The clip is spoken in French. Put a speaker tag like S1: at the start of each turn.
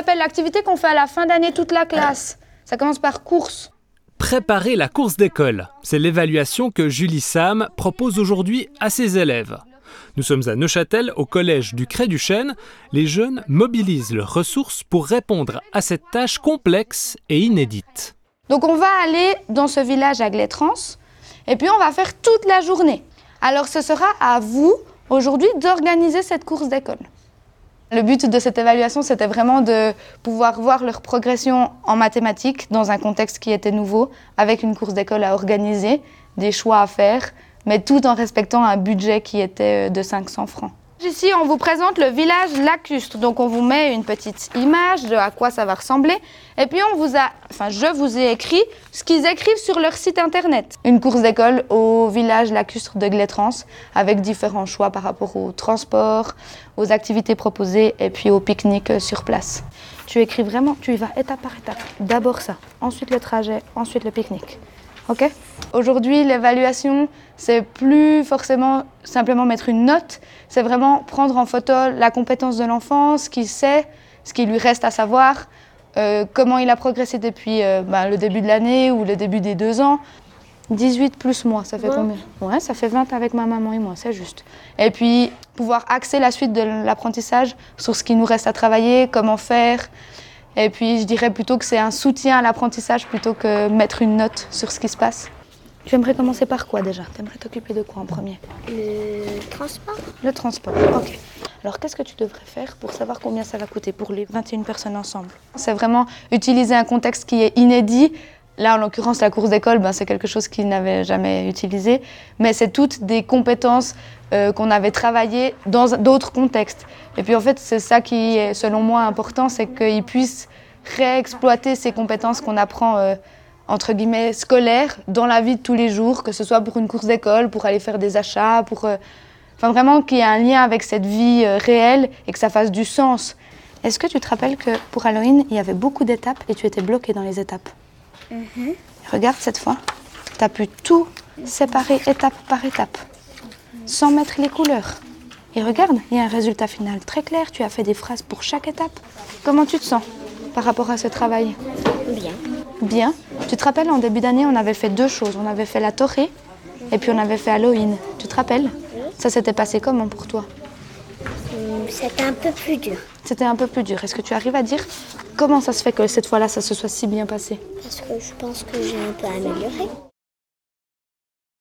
S1: s'appelle l'activité qu'on fait à la fin d'année toute la classe. Ça commence par course.
S2: Préparer la course d'école, c'est l'évaluation que Julie Sam propose aujourd'hui à ses élèves. Nous sommes à Neuchâtel, au collège du Cré du Chêne. Les jeunes mobilisent leurs ressources pour répondre à cette tâche complexe et inédite.
S1: Donc on va aller dans ce village à Glétrans et puis on va faire toute la journée. Alors ce sera à vous aujourd'hui d'organiser cette course d'école. Le but de cette évaluation, c'était vraiment de pouvoir voir leur progression en mathématiques dans un contexte qui était nouveau, avec une course d'école à organiser, des choix à faire, mais tout en respectant un budget qui était de 500 francs. Ici, on vous présente le village lacustre. Donc, on vous met une petite image de à quoi ça va ressembler. Et puis, on vous a, enfin, je vous ai écrit ce qu'ils écrivent sur leur site internet. Une course d'école au village lacustre de Glétrans, avec différents choix par rapport au transport, aux activités proposées et puis au pique-nique sur place. Tu écris vraiment, tu y vas étape par étape. D'abord ça, ensuite le trajet, ensuite le pique-nique. Ok Aujourd'hui, l'évaluation, c'est plus forcément simplement mettre une note, c'est vraiment prendre en photo la compétence de l'enfant, ce qu'il sait, ce qui lui reste à savoir, euh, comment il a progressé depuis euh, ben, le début de l'année ou le début des deux ans. 18 plus moi, ça fait combien? Ouais, ça fait 20 avec ma maman et moi, c'est juste. Et puis, pouvoir axer la suite de l'apprentissage sur ce qui nous reste à travailler, comment faire, et puis je dirais plutôt que c'est un soutien à l'apprentissage plutôt que mettre une note sur ce qui se passe. Tu aimerais commencer par quoi déjà? Tu aimerais t'occuper de quoi en premier?
S3: Le transport.
S1: Le transport, ok. Alors qu'est-ce que tu devrais faire pour savoir combien ça va coûter pour les 21 personnes ensemble? C'est vraiment utiliser un contexte qui est inédit. Là, en l'occurrence, la course d'école, ben, c'est quelque chose qu'ils n'avaient jamais utilisé. Mais c'est toutes des compétences euh, qu'on avait travaillées dans d'autres contextes. Et puis en fait, c'est ça qui est selon moi important, c'est qu'ils puissent réexploiter ces compétences qu'on apprend euh, entre guillemets scolaires dans la vie de tous les jours, que ce soit pour une course d'école, pour aller faire des achats, pour euh, enfin vraiment qu'il y ait un lien avec cette vie réelle et que ça fasse du sens. Est-ce que tu te rappelles que pour Halloween, il y avait beaucoup d'étapes et tu étais bloqué dans les étapes? Regarde cette fois, tu as pu tout séparer étape par étape, sans mettre les couleurs. Et regarde, il y a un résultat final très clair. Tu as fait des phrases pour chaque étape. Comment tu te sens par rapport à ce travail?
S3: Bien.
S1: Bien. Tu te rappelles, en début d'année, on avait fait deux choses. On avait fait la torée et puis on avait fait Halloween. Tu te rappelles? Ça s'était passé comment pour toi?
S3: C'était un peu plus dur.
S1: C'était un peu plus dur. Est-ce que tu arrives à dire comment ça se fait que cette fois-là, ça se soit si bien passé?
S3: Parce que je pense que j'ai un peu amélioré.